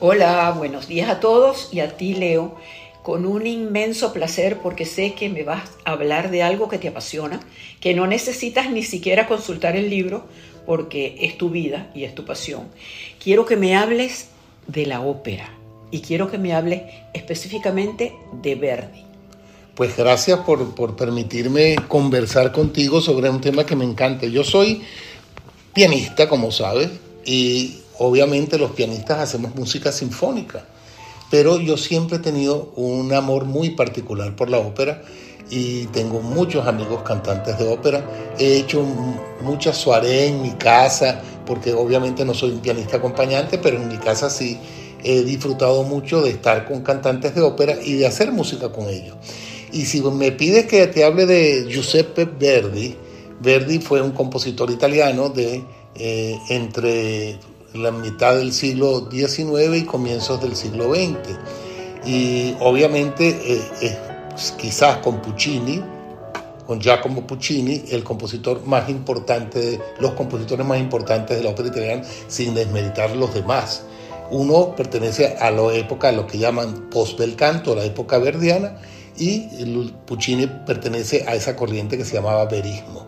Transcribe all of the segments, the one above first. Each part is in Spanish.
Hola, buenos días a todos y a ti, Leo, con un inmenso placer porque sé que me vas a hablar de algo que te apasiona, que no necesitas ni siquiera consultar el libro porque es tu vida y es tu pasión. Quiero que me hables de la ópera y quiero que me hables específicamente de Verdi. Pues gracias por, por permitirme conversar contigo sobre un tema que me encanta. Yo soy pianista, como sabes, y obviamente los pianistas hacemos música sinfónica, pero yo siempre he tenido un amor muy particular por la ópera y tengo muchos amigos cantantes de ópera. He hecho muchas soirées en mi casa, porque obviamente no soy un pianista acompañante, pero en mi casa sí he disfrutado mucho de estar con cantantes de ópera y de hacer música con ellos. Y si me pides que te hable de Giuseppe Verdi, Verdi fue un compositor italiano de eh, entre la mitad del siglo XIX y comienzos del siglo XX. Y obviamente eh, pues, quizás con Puccini, con Giacomo Puccini, el compositor más importante, los compositores más importantes de la ópera italiana, sin desmeritar los demás. Uno pertenece a la época, a lo que llaman post bel canto, la época verdiana, y Puccini pertenece a esa corriente que se llamaba verismo.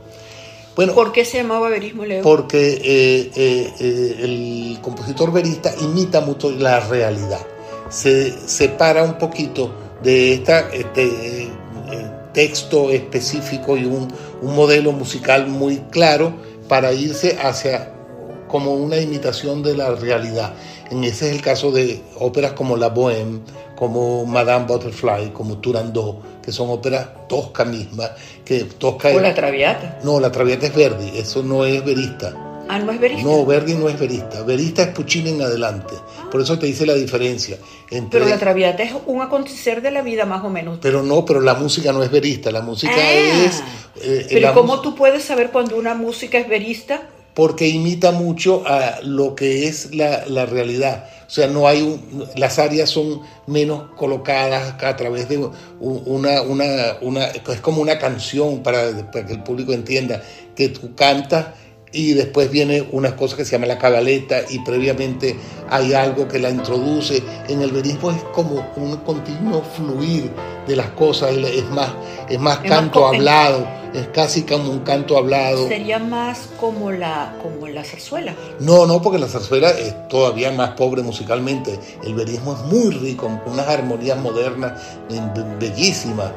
Bueno, ¿Por qué se llamaba verismo, Leo? Porque eh, eh, eh, el compositor verista imita mucho la realidad. Se separa un poquito de este texto específico y un, un, modelo musical muy claro para irse hacia como una imitación de la realidad. En ese es el caso de óperas como La Bohème, como Madame Butterfly, como Turandot, que son óperas tosca misma, que tosca... ¿O la Traviata? No, la Traviata es Verdi, eso no es verista. Ah, no es verista. No, Verdi no es verista. Verista es Puccini en adelante. Por eso te dice la diferencia. Pero la Traviata es un acontecer de la vida más o menos. Pero no, pero la música no es verista. La música ah. es. Eh, pero ¿cómo tú puedes saber cuando una música es verista? Porque imita mucho a lo que es la, la realidad. O sea, no hay un, las áreas son menos colocadas a través de una, una, una es como una canción para, para que el público entienda que tú cantas y después viene una cosa que se llama la cabaleta y previamente hay algo que la introduce. En el verismo es como un continuo fluir de las cosas, es más, es más canto hablado es casi como un canto hablado. Sería más como la, como la zarzuela. No, no, porque la zarzuela es todavía más pobre musicalmente. El verismo es muy rico, con unas armonías modernas bellísimas.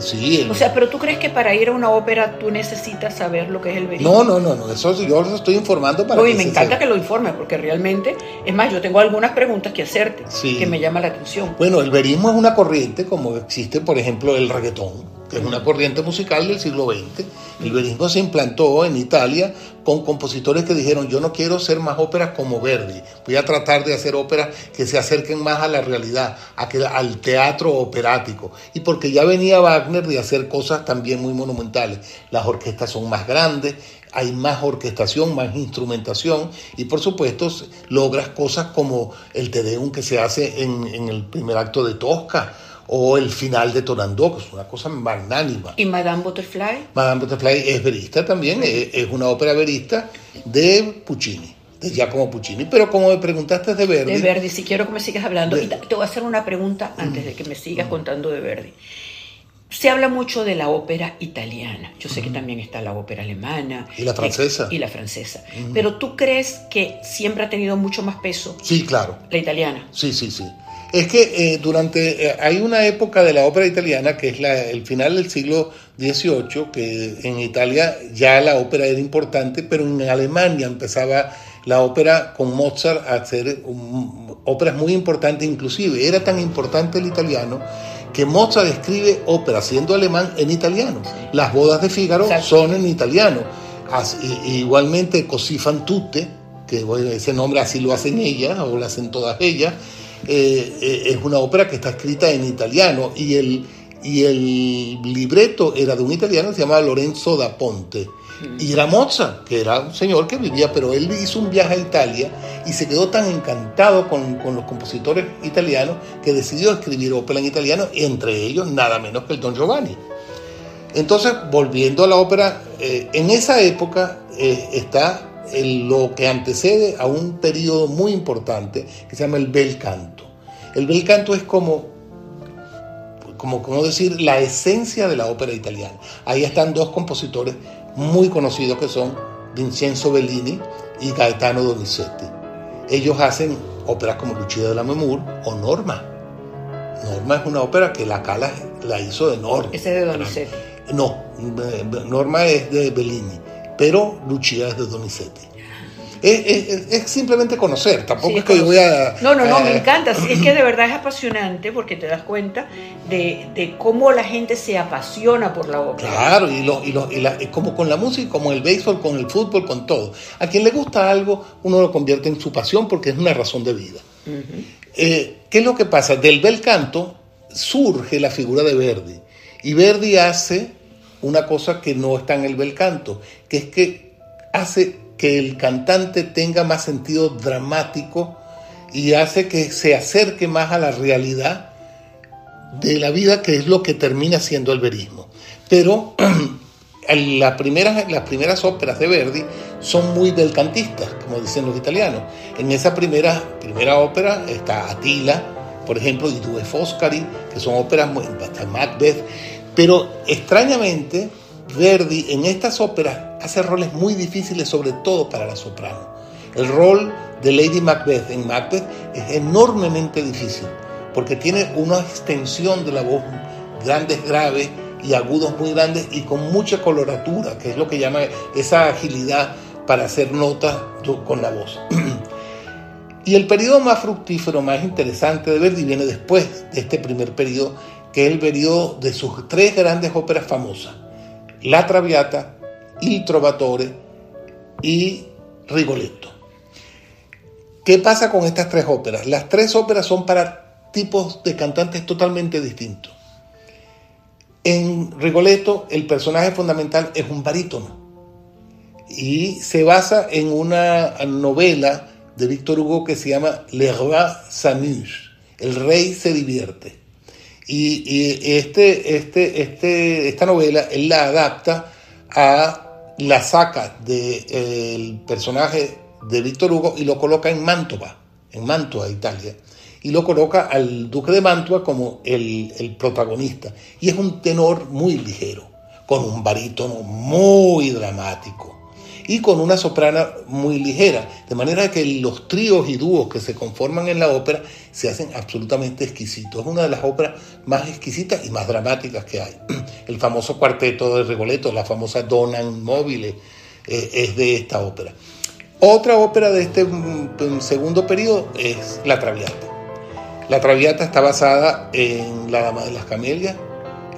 ¿Sí? O sea, pero tú crees que para ir a una ópera tú necesitas saber lo que es el verismo. No, no, no, no. eso yo lo estoy informando para y me encanta que lo informes, porque realmente, es más, yo tengo algunas preguntas que hacerte que me llama la atención. Bueno, el verismo es una corriente como existe, por ejemplo, el reggaetón que es una corriente musical del siglo XX. El verismo se implantó en Italia con compositores que dijeron, yo no quiero ser más óperas como Verdi, voy a tratar de hacer óperas que se acerquen más a la realidad, a que, al teatro operático. Y porque ya venía Wagner de hacer cosas también muy monumentales. Las orquestas son más grandes, hay más orquestación, más instrumentación y por supuesto logras cosas como el Te Deum que se hace en el primer acto de Tosca o el final de Tonandó, que es una cosa magnánima. ¿Y Madame Butterfly? Madame Butterfly es verista también, es, una ópera verista de Puccini, de Giacomo Puccini. Pero como me preguntaste de Verdi... De Verdi, si quiero que me sigas hablando. Y te voy a hacer una pregunta antes de que me sigas contando de Verdi. Se habla mucho de la ópera italiana. Yo sé que también está la ópera alemana. Y la francesa. Y la francesa. Pero ¿tú crees que siempre ha tenido mucho más peso? Sí, claro. La italiana. Sí, sí, sí. Es que eh, durante, eh, hay una época de la ópera italiana que es la, el final del siglo XVIII, que en Italia ya la ópera era importante, pero en Alemania empezaba la ópera con Mozart a hacer óperas muy importantes, inclusive era tan importante el italiano que Mozart escribe óperas siendo alemán en italiano. Las bodas de Fígaro son en italiano. igualmente Così fan tutte, que ese nombre así lo hacen ellas o lo hacen todas ellas. Eh, eh, es una ópera que está escrita en italiano y el, y el libreto era de un italiano que se llamaba Lorenzo da Ponte. Y era Mozart, que era un señor que vivía, pero él hizo un viaje a Italia y se quedó tan encantado con, con los compositores italianos que decidió escribir ópera en italiano, entre ellos nada menos que el Don Giovanni. Entonces, volviendo a la ópera, eh, en esa época está lo que antecede a un periodo muy importante que se llama el bel canto. El bel canto es como, como, como decir, la esencia de la ópera italiana. Ahí están dos compositores muy conocidos que son Vincenzo Bellini y Gaetano Donizetti. Ellos hacen óperas como Lucia de la Memur o Norma. Norma es una ópera que la Cala la hizo de Norma. Ese es de Donizetti. No, Norma es de Bellini, pero Lucia es de Donizetti. Es, simplemente conocer, tampoco es que yo voy a... No, no, no, me encanta, es que de verdad es apasionante porque te das cuenta de, cómo la gente se apasiona por la ópera. Claro, y, lo, y, lo, y como con la música, como el béisbol, con el fútbol, con todo. A quien le gusta algo, uno lo convierte en su pasión porque es una razón de vida. Eh, ¿Qué es lo que pasa? Del bel canto surge la figura de Verdi. Y Verdi hace una cosa que no está en el bel canto, que es que hace que el cantante tenga más sentido dramático y hace que se acerque más a la realidad de la vida, que es lo que termina siendo el verismo. Pero las primeras, las primeras óperas de Verdi son muy belcantistas, como dicen los italianos. En esa primera, primera ópera está Attila, por ejemplo, y Due Foscari, que son óperas muy, Macbeth, pero extrañamente Verdi en estas óperas hace roles muy difíciles, sobre todo para la soprano. El rol de Lady Macbeth en Macbeth es enormemente difícil, porque tiene una extensión de la voz grandes, graves y agudos muy grandes y con mucha coloratura, que es lo que llama esa agilidad para hacer notas con la voz. y el periodo más fructífero, más interesante de Verdi viene después de este primer periodo, que el periodo de sus tres grandes óperas famosas, La Traviata, Il Trovatore y Rigoletto. ¿Qué pasa con estas tres óperas? Las tres óperas son para tipos de cantantes totalmente distintos. En Rigoletto el personaje fundamental es un barítono y se basa en una novela de Víctor Hugo que se llama Le Roi s'amuse, el rey se divierte. Y, este, este, este, esta novela él la adapta a la saca del personaje de Víctor Hugo y lo coloca en Mantova, en Mantua, Italia. Y lo coloca al duque de Mantua como el, el protagonista. Y es un tenor muy ligero, con un barítono muy dramático y con una soprana muy ligera, de manera que los tríos y dúos que se conforman en la ópera se hacen absolutamente exquisitos. Es una de las óperas más exquisitas y más dramáticas que hay. El famoso cuarteto de Rigoletto, la famosa Donna Mobile, eh, es de esta ópera. Otra ópera de este mm, segundo periodo es La Traviata. La Traviata está basada en La Dama de las Camelias,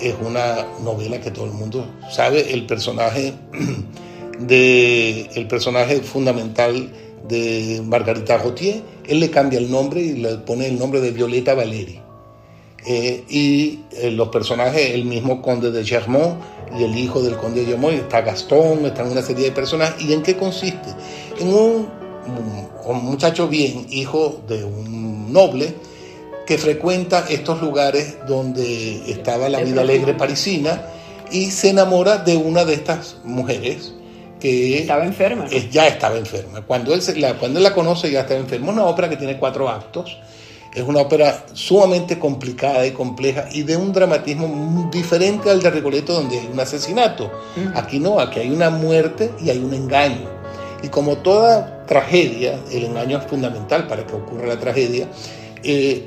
es una novela que todo el mundo sabe, el personaje del el personaje fundamental de Margarita Gautier, él le cambia el nombre y le pone el nombre de Violeta Valeri. Eh, y eh, los personajes, el mismo conde de Germont y el hijo del conde de Germont, está Gastón, están una serie de personajes. ¿Y en qué consiste? En un, un muchacho bien, hijo de un noble, que frecuenta estos lugares donde estaba la vida alegre parisina y se enamora de una de estas mujeres que estaba enferma. ya estaba enferma. Cuando él, la, cuando él la conoce ya estaba enferma. Es una ópera que tiene cuatro actos. Es una ópera sumamente complicada y compleja y de un dramatismo diferente al de Rigoletto donde hay un asesinato. Aquí no, aquí hay una muerte y hay un engaño. Y como toda tragedia, el engaño es fundamental para que ocurra la tragedia, eh,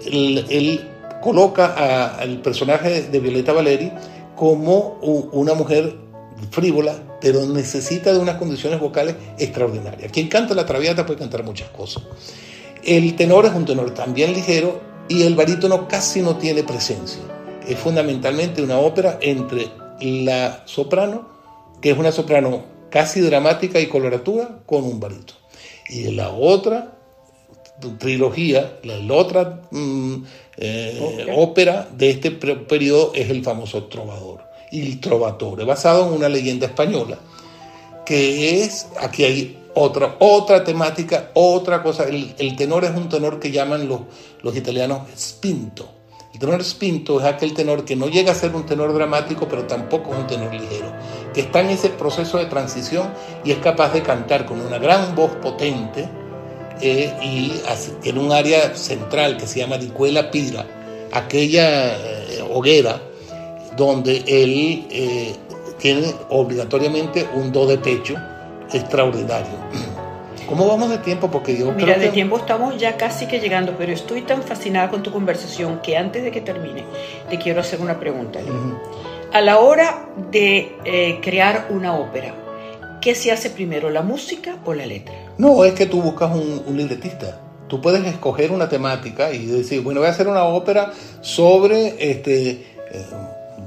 él, coloca al personaje de Violeta Valeri como una mujer frívola, pero necesita de unas condiciones vocales extraordinarias. Quien canta la traviata puede cantar muchas cosas. El tenor es un tenor también ligero y el barítono casi no tiene presencia. Es fundamentalmente una ópera entre la soprano, que es una soprano casi dramática y coloratura, con un barítono. Y la otra trilogía, la, otra mm, eh, ópera de este periodo es el famoso Trovador Il Trovatore, basado en una leyenda española, que es, aquí hay otra, otra temática, otra cosa, el, tenor es un tenor que llaman los, los italianos spinto. El tenor spinto es aquel tenor que no llega a ser un tenor dramático, pero tampoco es un tenor ligero, que está en ese proceso de transición y es capaz de cantar con una gran voz potente eh, y tiene un área central que se llama Dicuela Pira, aquella eh, hoguera donde él eh, tiene obligatoriamente un do de pecho extraordinario. ¿Cómo vamos de tiempo? Porque yo Mira, de tiempo estamos ya casi que llegando, pero estoy tan fascinada con tu conversación que antes de que termine te quiero hacer una pregunta. A la hora de eh, crear una ópera, ¿qué se hace primero, la música o la letra? No, es que tú buscas un, libretista. Tú puedes escoger una temática y decir, bueno, voy a hacer una ópera sobre, este, eh,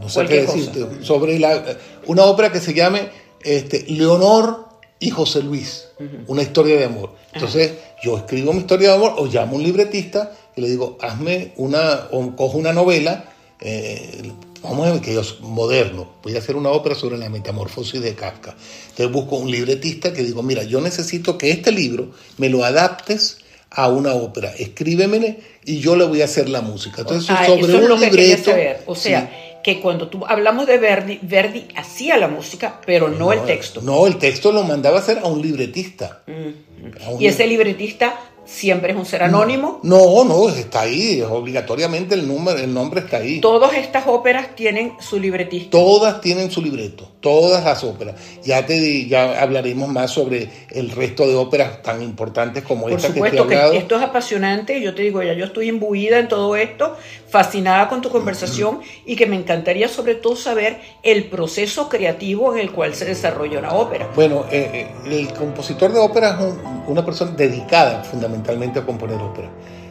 no sé qué decirte, sobre la, una ópera que se llame este, Leonor y José Luis, una historia de amor. Entonces, yo escribo mi historia de amor o llamo a un libretista y le digo, hazme una, o cojo una novela, eh, vamos a ver que yo moderno, voy a hacer una ópera sobre la metamorfosis de Kafka. Entonces busco un libretista que digo, mira, yo necesito que este libro me lo adaptes a una ópera, escríbemele y yo le voy a hacer la música. Entonces, ah, sobre un libreto... O sea, que cuando tú hablamos de Verdi, Verdi hacía la música, pero no, el texto. No, el texto lo mandaba a hacer a un libretista. Mm. y ese libretista siempre es un ser anónimo. No, no, está ahí, obligatoriamente el, número, el nombre está ahí. Todas estas óperas tienen su libretista. Todas tienen su libreto, todas las óperas. Ya te ya hablaremos más sobre el resto de óperas tan importantes como esta que te he hablado. Que esto es apasionante, yo te digo, ya yo estoy imbuida en todo esto, fascinada con tu conversación y que me encantaría sobre todo saber el proceso creativo en el cual se desarrolla una ópera. Bueno, eh, eh, el compositor de ópera es una persona dedicada fundamentalmente a componer ópera.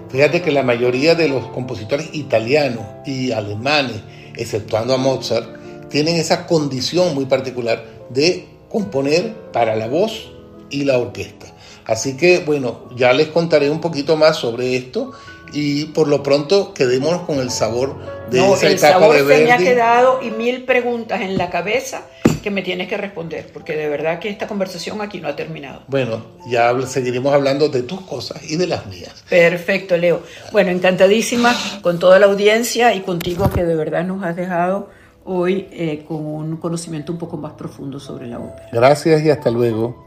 Fíjate que la mayoría de los compositores italianos y alemanes, exceptuando a Mozart, tienen esa condición muy particular de componer para la voz y la orquesta. Así que, bueno, ya les contaré un poquito más sobre esto y por lo pronto quedémonos con el sabor de esa el etapa sabor de Se me ha quedado y mil preguntas en la cabeza que me tienes que responder, porque de verdad que esta conversación aquí no ha terminado. Bueno, ya seguiremos hablando de tus cosas y de las mías. Perfecto, Leo. Bueno, encantadísima con toda la audiencia y contigo que de verdad nos has dejado hoy eh, con un conocimiento un poco más profundo sobre la ópera. Gracias y hasta luego.